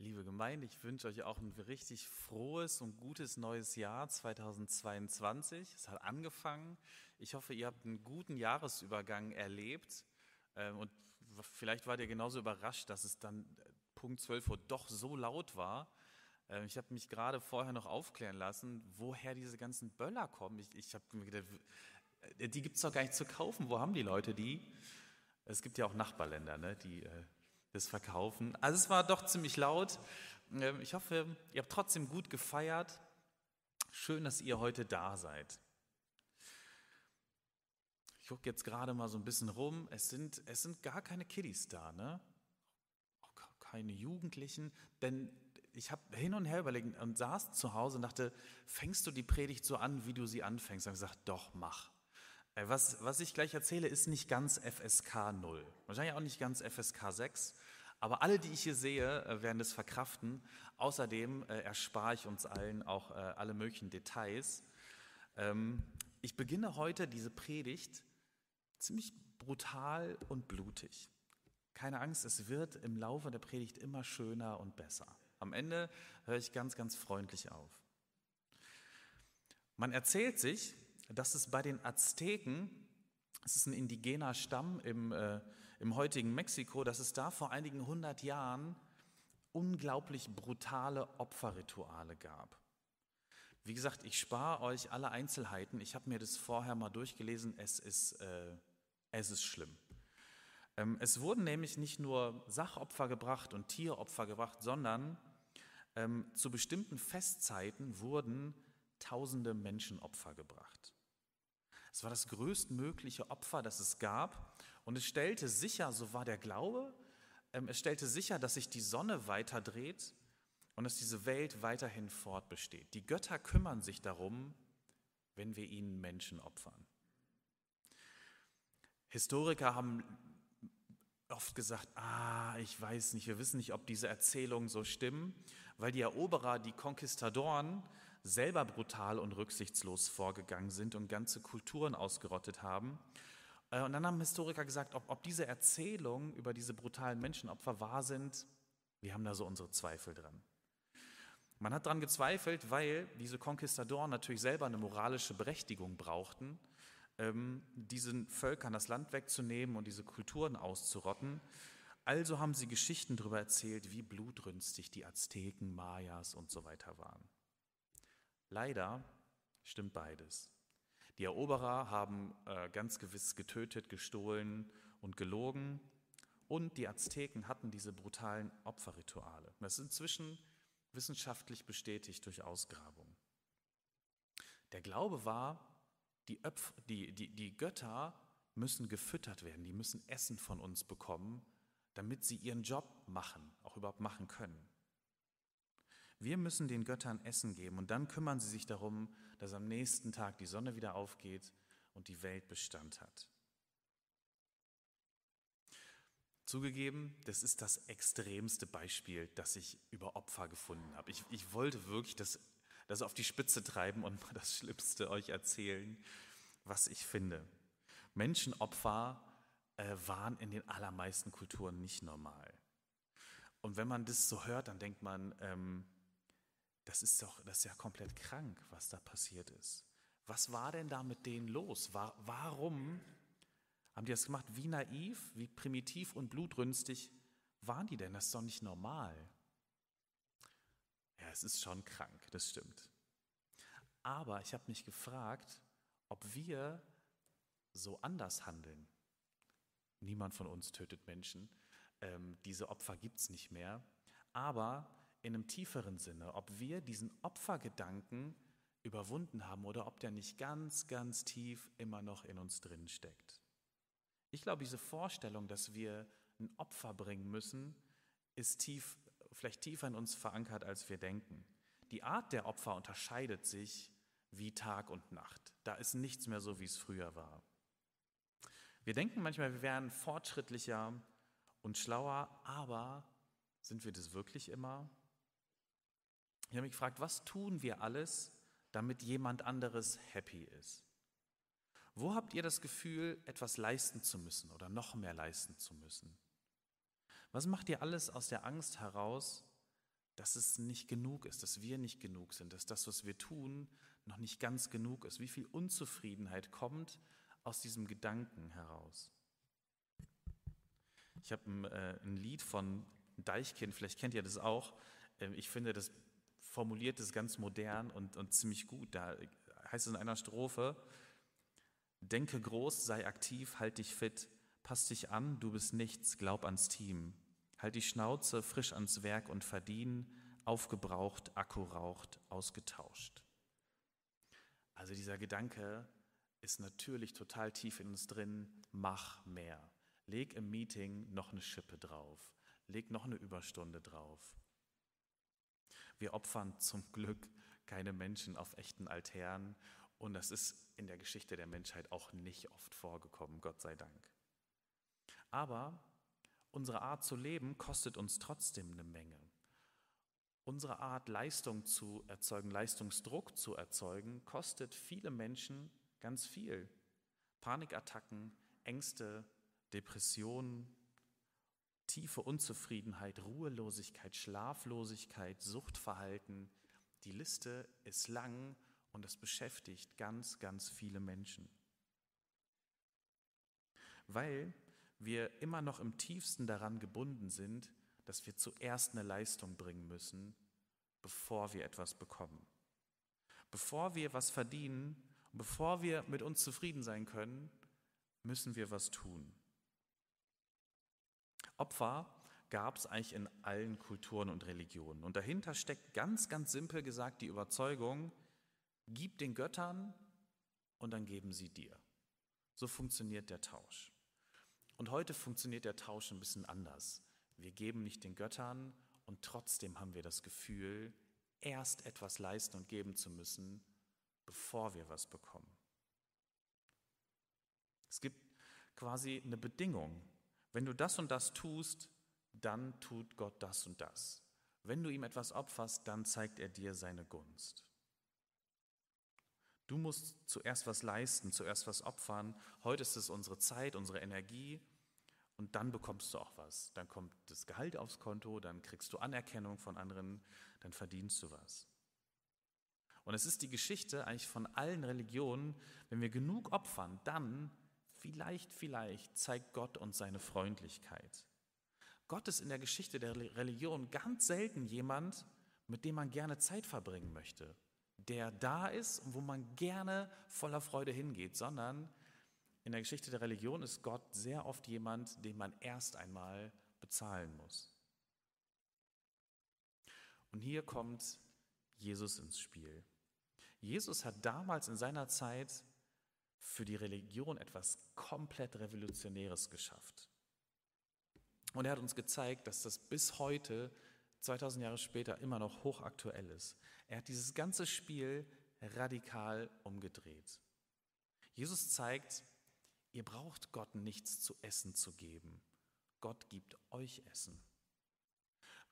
Liebe Gemeinde, ich wünsche euch auch ein richtig frohes und gutes neues Jahr 2022. Es hat angefangen. Ich hoffe, ihr habt einen guten Jahresübergang erlebt. Ähm, und vielleicht wart ihr genauso überrascht, dass es dann äh, Punkt 12 Uhr doch so laut war. Ähm, ich habe mich gerade vorher noch aufklären lassen, woher diese ganzen Böller kommen. Ich, ich habe mir gedacht, äh, die gibt es doch gar nicht zu kaufen. Wo haben die Leute die? Es gibt ja auch Nachbarländer, ne, die äh, das verkaufen. Also es war doch ziemlich laut. Ähm, ich hoffe, ihr habt trotzdem gut gefeiert. Schön, dass ihr heute da seid. Ich gucke jetzt gerade mal so ein bisschen rum. Es sind, es sind gar keine Kiddies da, ne? Keine Jugendlichen. Denn ich habe hin und her überlegt und saß zu Hause und dachte, fängst du die Predigt so an, wie du sie anfängst? Und gesagt, doch, mach. Äh, was, was ich gleich erzähle, ist nicht ganz FSK 0. Wahrscheinlich auch nicht ganz FSK 6. Aber alle, die ich hier sehe, äh, werden das verkraften. Außerdem äh, erspare ich uns allen auch alle möglichen Details. Ähm, ich beginne heute diese Predigt ziemlich brutal und blutig. Keine Angst, es wird im Laufe der Predigt immer schöner und besser. Am Ende höre ich ganz, ganz freundlich auf. Man erzählt sich, dass es bei den Azteken, es ist ein indigener Stamm im, äh, im heutigen Mexiko, dass es da vor einigen hundert Jahren unglaublich brutale Opferrituale gab. Wie gesagt, ich spare euch alle Einzelheiten. Ich habe mir das vorher mal durchgelesen. Es ist, äh, es ist schlimm. Ähm, es wurden nämlich nicht nur Sachopfer gebracht und Tieropfer gebracht, sondern ähm, zu bestimmten Festzeiten wurden tausende Menschenopfer gebracht. Es war das größtmögliche Opfer, das es gab. Und es stellte sicher, so war der Glaube, ähm, es stellte sicher, dass sich die Sonne weiter dreht und dass diese Welt weiterhin fortbesteht. Die Götter kümmern sich darum, wenn wir ihnen Menschen opfern. Historiker haben oft gesagt, ah, ich weiß nicht, wir wissen nicht, ob diese Erzählungen so stimmen, weil die Eroberer, die Konquistadoren, selber brutal und rücksichtslos vorgegangen sind und ganze Kulturen ausgerottet haben. Äh, und dann haben Historiker gesagt, ob, ob diese Erzählungen über diese brutalen Menschenopfer wahr sind, wir haben da so unsere Zweifel dran. Man hat daran gezweifelt, weil diese Konquistadoren natürlich selber eine moralische Berechtigung brauchten, ähm, diesen Völkern das Land wegzunehmen und diese Kulturen auszurotten. Also haben sie Geschichten darüber erzählt, wie blutrünstig die Azteken, Mayas und so weiter waren. Leider stimmt beides. Die Eroberer haben äh, ganz gewiss getötet, gestohlen und gelogen. Und die Azteken hatten diese brutalen Opferrituale. Das ist inzwischen wissenschaftlich bestätigt durch Ausgrabungen. Der Glaube war, die, Öpf die, die, die Götter müssen gefüttert werden, die müssen Essen von uns bekommen, damit sie ihren Job machen, auch überhaupt machen können. Wir müssen den Göttern Essen geben und dann kümmern sie sich darum, dass am nächsten Tag die Sonne wieder aufgeht und die Welt Bestand hat. Zugegeben, das ist das extremste Beispiel, das ich über Opfer gefunden habe. Ich, ich wollte wirklich das, das auf die Spitze treiben und mal das Schlimmste euch erzählen, was ich finde. Menschenopfer äh, waren in den allermeisten Kulturen nicht normal. Und wenn man das so hört, dann denkt man, ähm, das ist doch, das ist ja komplett krank, was da passiert ist. Was war denn da mit denen los? War, warum haben die das gemacht? Wie naiv, wie primitiv und blutrünstig waren die denn? Das ist doch nicht normal. Ja, es ist schon krank, das stimmt. Aber ich habe mich gefragt, ob wir so anders handeln. Niemand von uns tötet Menschen. Ähm, diese Opfer gibt es nicht mehr. Aber in einem tieferen Sinne, ob wir diesen Opfergedanken überwunden haben oder ob der nicht ganz, ganz tief immer noch in uns drin steckt. Ich glaube, diese Vorstellung, dass wir ein Opfer bringen müssen, ist tief, vielleicht tiefer in uns verankert, als wir denken. Die Art der Opfer unterscheidet sich wie Tag und Nacht. Da ist nichts mehr so, wie es früher war. Wir denken manchmal, wir wären fortschrittlicher und schlauer, aber sind wir das wirklich immer? Ich habe mich gefragt, was tun wir alles, damit jemand anderes happy ist? Wo habt ihr das Gefühl, etwas leisten zu müssen oder noch mehr leisten zu müssen? Was macht ihr alles aus der Angst heraus, dass es nicht genug ist, dass wir nicht genug sind, dass das, was wir tun, noch nicht ganz genug ist. Wie viel Unzufriedenheit kommt aus diesem Gedanken heraus. Ich habe ein, äh, ein, Lied von Deichkind, vielleicht kennt ihr das auch. Äh, ich finde, das formuliert es ganz modern und, und ziemlich gut. Da heißt es in einer Strophe, denke groß, sei aktiv, halt dich fit, pass dich an, du bist nichts, glaub ans Team. Halt die Schnauze frisch ans Werk und verdien, aufgebraucht, Akku raucht, ausgetauscht. Also dieser Gedanke ist natürlich total tief in uns drin, mach mehr. Leg im Meeting noch eine Schippe drauf. Leg noch eine Überstunde drauf. Wir opfern zum Glück keine Menschen auf echten Altären und das ist in der Geschichte der Menschheit auch nicht oft vorgekommen, Gott sei Dank. Aber Unsere Art zu leben kostet uns trotzdem eine Menge. Unsere Art, Leistung zu erzeugen, Leistungsdruck zu erzeugen, kostet viele Menschen ganz viel. Panikattacken, Ängste, Depressionen, tiefe Unzufriedenheit, Ruhelosigkeit, Schlaflosigkeit, Suchtverhalten. Die Liste ist lang und es beschäftigt ganz, ganz viele Menschen. Weil wir immer noch im tiefsten daran gebunden sind, dass wir zuerst eine Leistung bringen müssen, bevor wir etwas bekommen. Bevor wir was verdienen bevor wir mit uns zufrieden sein können, müssen wir was tun. Opfer gab es eigentlich in allen Kulturen und Religionen. Und dahinter steckt ganz, ganz simpel gesagt die Überzeugung, gib den Göttern und dann geben sie dir. So funktioniert der Tausch. Und heute funktioniert der Tausch ein bisschen anders. Wir geben nicht den Göttern und trotzdem haben wir das Gefühl, erst etwas leisten und geben zu müssen, bevor wir was bekommen. Es gibt quasi eine Bedingung. Wenn du das und das tust, dann tut Gott das und das. Wenn du ihm etwas opferst, dann zeigt er dir seine Gunst. Du musst zuerst was leisten, zuerst was opfern. Heute ist es unsere Zeit, unsere Energie und dann bekommst du auch was. Dann kommt das Gehalt aufs Konto, dann kriegst du Anerkennung von anderen, dann verdienst du was. Und es ist die Geschichte eigentlich von allen Religionen, wenn wir genug opfern, dann vielleicht, vielleicht zeigt Gott uns seine Freundlichkeit. Gott ist in der Geschichte der Religion ganz selten jemand, mit dem man gerne Zeit verbringen möchte der da ist und wo man gerne voller Freude hingeht, sondern in der Geschichte der Religion ist Gott sehr oft jemand, den man erst einmal bezahlen muss. Und hier kommt Jesus ins Spiel. Jesus hat damals in seiner Zeit für die Religion etwas komplett Revolutionäres geschafft. Und er hat uns gezeigt, dass das bis heute, 2000 Jahre später, immer noch hochaktuell ist. Er hat dieses ganze Spiel radikal umgedreht. Jesus zeigt, ihr braucht Gott nichts zu essen zu geben. Gott gibt euch Essen.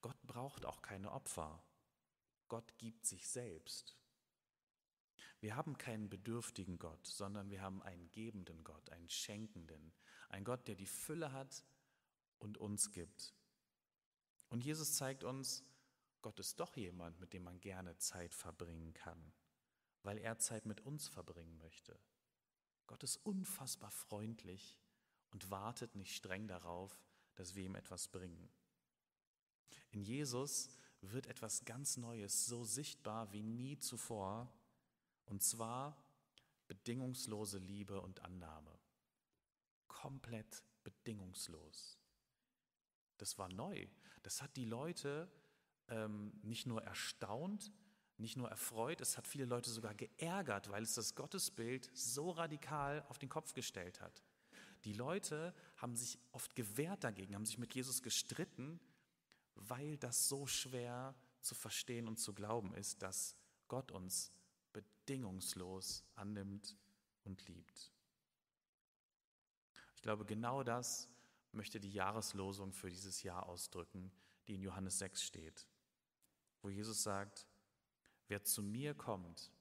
Gott braucht auch keine Opfer. Gott gibt sich selbst. Wir haben keinen bedürftigen Gott, sondern wir haben einen gebenden Gott, einen schenkenden, einen Gott, der die Fülle hat und uns gibt. Und Jesus zeigt uns, Gott ist doch jemand, mit dem man gerne Zeit verbringen kann, weil er Zeit mit uns verbringen möchte. Gott ist unfassbar freundlich und wartet nicht streng darauf, dass wir ihm etwas bringen. In Jesus wird etwas ganz Neues so sichtbar wie nie zuvor, und zwar bedingungslose Liebe und Annahme. Komplett bedingungslos. Das war neu. Das hat die Leute ähm, nicht nur erstaunt, nicht nur erfreut, es hat viele Leute sogar geärgert, weil es das Gottesbild so radikal auf den Kopf gestellt hat. Die Leute haben sich oft gewehrt dagegen, haben sich mit Jesus gestritten, weil das so schwer zu verstehen und zu glauben ist, dass Gott uns bedingungslos annimmt und liebt. Ich glaube, genau das möchte die Jahreslosung für dieses Jahr ausdrücken, die in Johannes 6 steht wo Jesus sagt, wer zu mir kommt,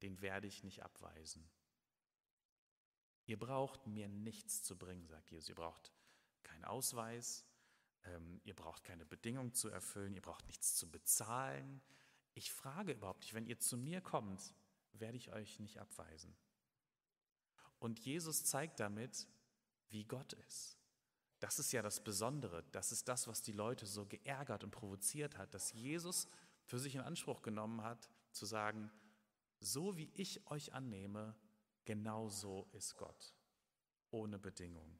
den werde ich nicht abweisen. Ihr braucht mir nichts zu bringen, sagt Jesus. Ihr braucht keinen Ausweis, ähm, ihr braucht keine Bedingung zu erfüllen, ihr braucht nichts zu bezahlen. Ich frage überhaupt nicht, wenn ihr zu mir kommt, werde ich euch nicht abweisen. Und Jesus zeigt damit, wie Gott ist. Das ist ja das Besondere. Das ist das, was die Leute so geärgert und provoziert hat, dass Jesus für sich in Anspruch genommen hat, zu sagen, so wie ich euch annehme, genau so ist Gott, ohne Bedingung.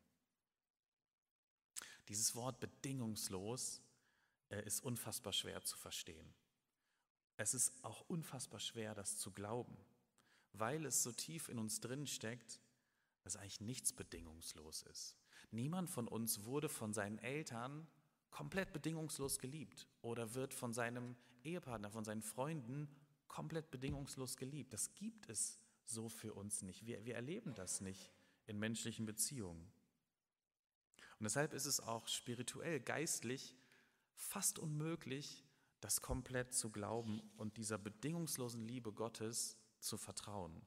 Dieses Wort bedingungslos äh, ist unfassbar schwer zu verstehen. Es ist auch unfassbar schwer, das zu glauben, weil es so tief in uns drin steckt, dass eigentlich nichts bedingungslos ist. Niemand von uns wurde von seinen Eltern komplett bedingungslos geliebt oder wird von seinem Ehepartner, von seinen Freunden komplett bedingungslos geliebt. Das gibt es so für uns nicht. Wir, wir erleben das nicht in menschlichen Beziehungen. Und deshalb ist es auch spirituell, geistlich fast unmöglich, das komplett zu glauben und dieser bedingungslosen Liebe Gottes zu vertrauen.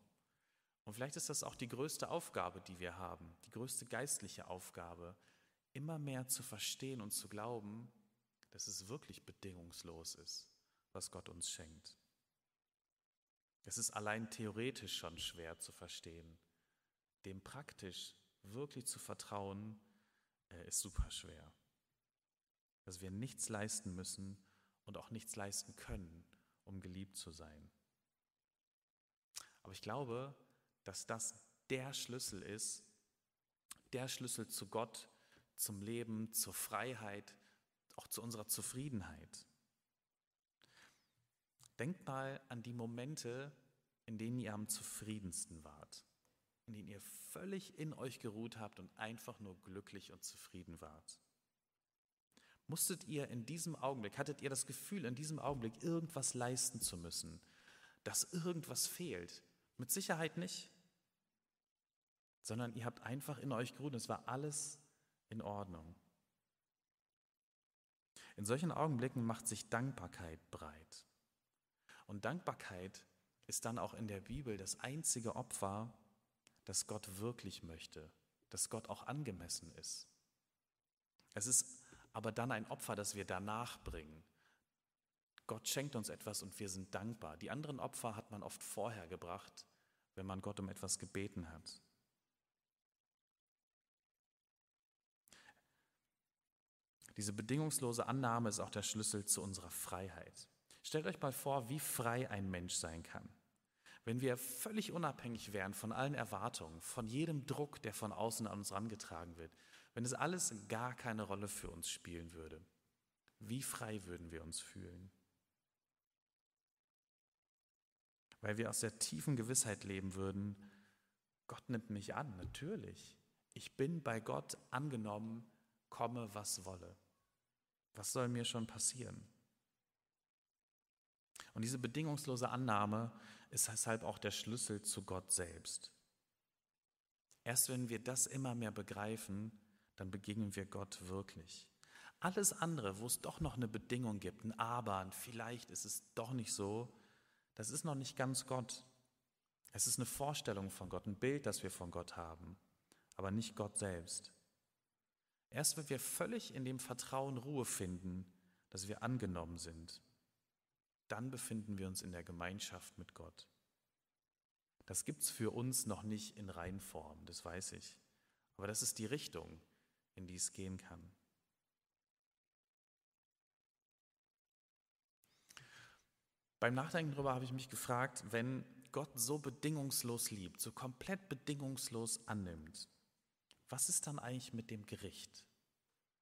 Und vielleicht ist das auch die größte Aufgabe, die wir haben, die größte geistliche Aufgabe, immer mehr zu verstehen und zu glauben, dass es wirklich bedingungslos ist, was Gott uns schenkt. Es ist allein theoretisch schon schwer zu verstehen. Dem praktisch wirklich zu vertrauen, ist super schwer. Dass wir nichts leisten müssen und auch nichts leisten können, um geliebt zu sein. Aber ich glaube, dass das der Schlüssel ist, der Schlüssel zu Gott, zum Leben, zur Freiheit, auch zu unserer Zufriedenheit. Denkt mal an die Momente, in denen ihr am zufriedensten wart, in denen ihr völlig in euch geruht habt und einfach nur glücklich und zufrieden wart. Musstet ihr in diesem Augenblick, hattet ihr das Gefühl, in diesem Augenblick irgendwas leisten zu müssen, dass irgendwas fehlt? Mit Sicherheit nicht sondern ihr habt einfach in euch geruht und es war alles in Ordnung. In solchen Augenblicken macht sich Dankbarkeit breit. Und Dankbarkeit ist dann auch in der Bibel das einzige Opfer, das Gott wirklich möchte, das Gott auch angemessen ist. Es ist aber dann ein Opfer, das wir danach bringen. Gott schenkt uns etwas und wir sind dankbar. Die anderen Opfer hat man oft vorher gebracht, wenn man Gott um etwas gebeten hat. Diese bedingungslose Annahme ist auch der Schlüssel zu unserer Freiheit. Stellt euch mal vor, wie frei ein Mensch sein kann. Wenn wir völlig unabhängig wären von allen Erwartungen, von jedem Druck, der von außen an uns herangetragen wird, wenn es alles gar keine Rolle für uns spielen würde, wie frei würden wir uns fühlen? Weil wir aus der tiefen Gewissheit leben würden, Gott nimmt mich an, natürlich. Ich bin bei Gott angenommen, komme was wolle. Was soll mir schon passieren? Und diese bedingungslose Annahme ist deshalb auch der Schlüssel zu Gott selbst. Erst wenn wir das immer mehr begreifen, dann begegnen wir Gott wirklich. Alles andere, wo es doch noch eine Bedingung gibt, ein Aber, ein vielleicht ist es doch nicht so, das ist noch nicht ganz Gott. Es ist eine Vorstellung von Gott, ein Bild, das wir von Gott haben, aber nicht Gott selbst. Erst wenn wir völlig in dem Vertrauen Ruhe finden, dass wir angenommen sind, dann befinden wir uns in der Gemeinschaft mit Gott. Das gibt es für uns noch nicht in Reinform, das weiß ich. Aber das ist die Richtung, in die es gehen kann. Beim Nachdenken darüber habe ich mich gefragt, wenn Gott so bedingungslos liebt, so komplett bedingungslos annimmt, was ist dann eigentlich mit dem Gericht?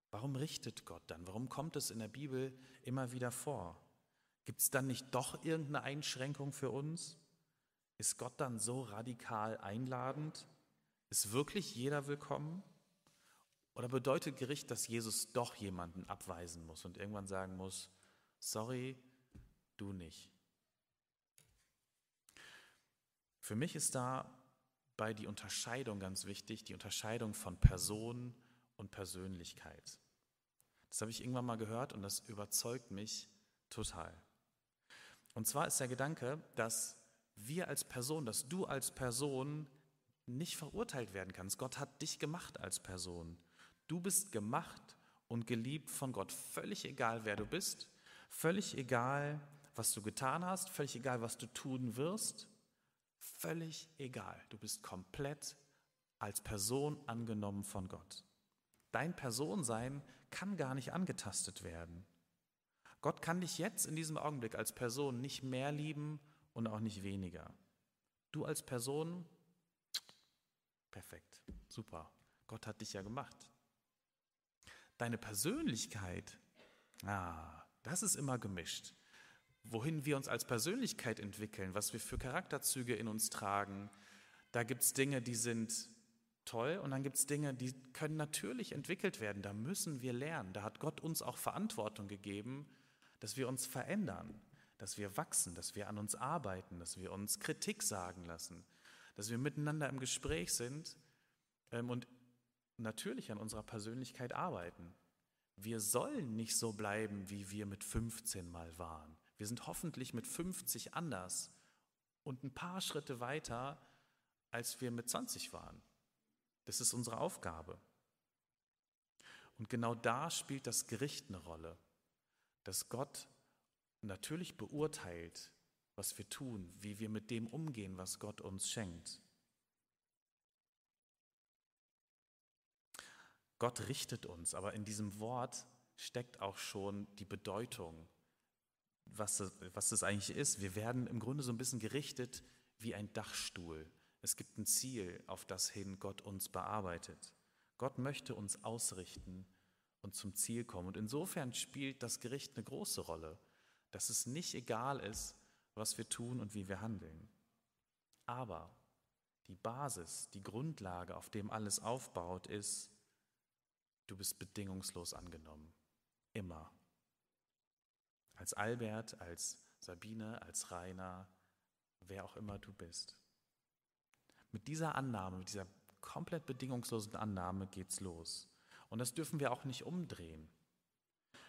Warum richtet Gott dann? Warum kommt es in der Bibel immer wieder vor? Gibt es dann nicht doch irgendeine Einschränkung für uns? Ist Gott dann so radikal einladend? Ist wirklich jeder willkommen? Oder bedeutet Gericht, dass Jesus doch jemanden abweisen muss und irgendwann sagen muss, sorry, du nicht? Für mich ist da dabei die Unterscheidung ganz wichtig, die Unterscheidung von Person und Persönlichkeit. Das habe ich irgendwann mal gehört und das überzeugt mich total. Und zwar ist der Gedanke, dass wir als Person, dass du als Person nicht verurteilt werden kannst. Gott hat dich gemacht als Person. Du bist gemacht, und geliebt von Gott. Völlig egal, wer du bist, völlig egal, was du getan hast, völlig egal, was du tun wirst, völlig egal. Du bist komplett als Person angenommen von Gott. Dein Personsein kann gar nicht angetastet werden. Gott kann dich jetzt in diesem Augenblick als Person nicht mehr lieben und auch nicht weniger. Du als Person, perfekt, super. Gott hat dich ja gemacht. Deine Persönlichkeit, ah, das ist immer gemischt. Wohin wir uns als Persönlichkeit entwickeln, was wir für Charakterzüge in uns tragen, da gibt es Dinge, die sind toll und dann gibt es Dinge, die können natürlich entwickelt werden. Da müssen wir lernen. Da hat Gott uns auch Verantwortung gegeben, dass wir uns verändern, dass wir wachsen, dass wir an uns arbeiten, dass wir uns Kritik sagen lassen, dass wir miteinander im Gespräch sind ähm, und natürlich an unserer Persönlichkeit arbeiten. Wir sollen nicht so bleiben, wie wir mit 15 mal waren. Wir sind hoffentlich mit 50 anders und ein paar Schritte weiter, als wir mit 20 waren. Das ist unsere Aufgabe. Und genau da spielt das Gericht eine Rolle, dass Gott natürlich beurteilt, was wir tun, wie wir mit dem umgehen, was Gott uns schenkt. Gott richtet uns, aber in diesem Wort steckt auch schon die Bedeutung, was das, was das eigentlich ist. Wir werden im Grunde so ein bisschen gerichtet wie ein Dachstuhl. Es gibt ein Ziel, auf das hin Gott uns bearbeitet. Gott möchte uns ausrichten und zum Ziel kommen. Und insofern spielt das Gericht eine große Rolle, dass es nicht egal ist, was wir tun und wie wir handeln. Aber die Basis, die Grundlage, auf dem alles aufbaut, ist, Du bist bedingungslos angenommen. Immer. Als Albert, als Sabine, als Rainer, wer auch immer du bist. Mit dieser Annahme, mit dieser komplett bedingungslosen Annahme geht's los. Und das dürfen wir auch nicht umdrehen.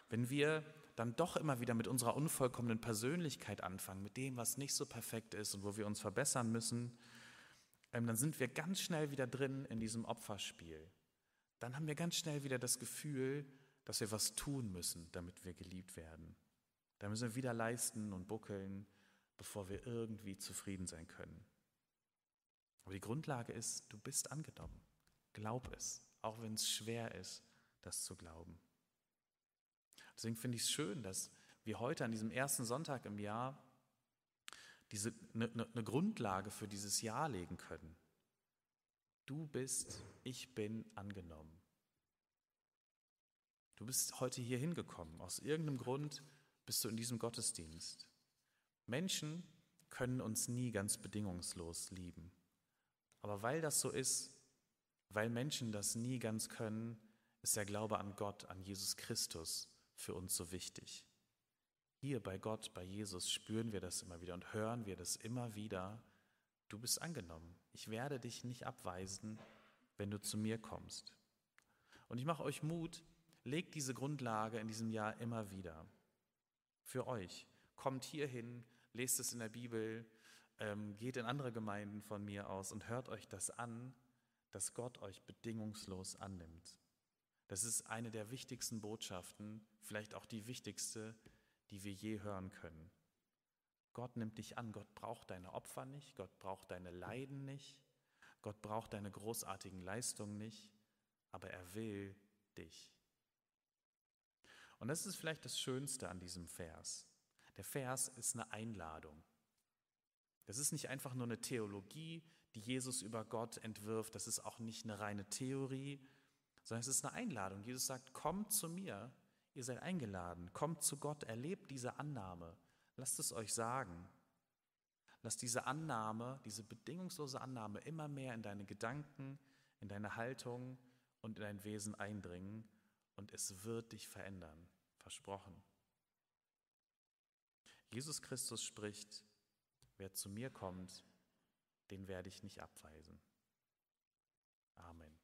Wenn wir dann doch immer wieder mit unserer unvollkommenen Persönlichkeit anfangen, mit dem, was nicht so perfekt ist und wo wir uns verbessern müssen, ähm, dann sind wir ganz schnell wieder drin in diesem Opferspiel dann haben wir ganz schnell wieder das Gefühl, dass wir was tun müssen, damit wir geliebt werden. Da müssen wir wieder leisten und buckeln, bevor wir irgendwie zufrieden sein können. Aber die Grundlage ist, du bist angenommen. Glaub es, auch wenn es schwer ist, das zu glauben. Deswegen finde ich es schön, dass wir heute an diesem ersten Sonntag im Jahr eine, eine Grundlage für dieses Jahr legen können. Du bist, ich bin angenommen. Du bist heute hier hingekommen. Aus irgendeinem Grund bist du in diesem Gottesdienst. Menschen können uns nie ganz bedingungslos lieben. Aber weil das so ist, weil Menschen das nie ganz können, ist der Glaube an Gott, an Jesus Christus für uns so wichtig. Hier bei Gott, bei Jesus spüren wir das immer wieder und hören wir das immer wieder. Du bist angenommen. Ich werde dich nicht abweisen, wenn du zu mir kommst. Und ich mache euch Mut, legt diese Grundlage in diesem Jahr immer wieder. Für euch. Kommt hierhin, lest es in der Bibel, ähm, geht in andere Gemeinden von mir aus und hört euch das an, dass Gott euch bedingungslos annimmt. Das ist eine der wichtigsten Botschaften, vielleicht auch die wichtigste, die wir je hören können. Gott nimmt dich an, Gott braucht deine Opfer nicht, Gott braucht deine Leiden nicht, Gott braucht deine großartigen Leistungen nicht, aber er will dich. Und das ist vielleicht das Schönste an diesem Vers. Der Vers ist eine Einladung. Das ist nicht einfach nur eine Theologie, die Jesus über Gott entwirft. Das ist auch nicht eine reine Theorie, sondern es ist eine Einladung. Jesus sagt, kommt zu mir, ihr seid eingeladen, kommt zu Gott, erlebt diese Annahme, Lasst es euch sagen. Lass diese Annahme, diese bedingungslose Annahme immer mehr in deine Gedanken, in deine Haltung und in dein Wesen eindringen und es wird dich verändern. Versprochen. Jesus Christus spricht, wer zu mir kommt, den werde ich nicht abweisen. Amen.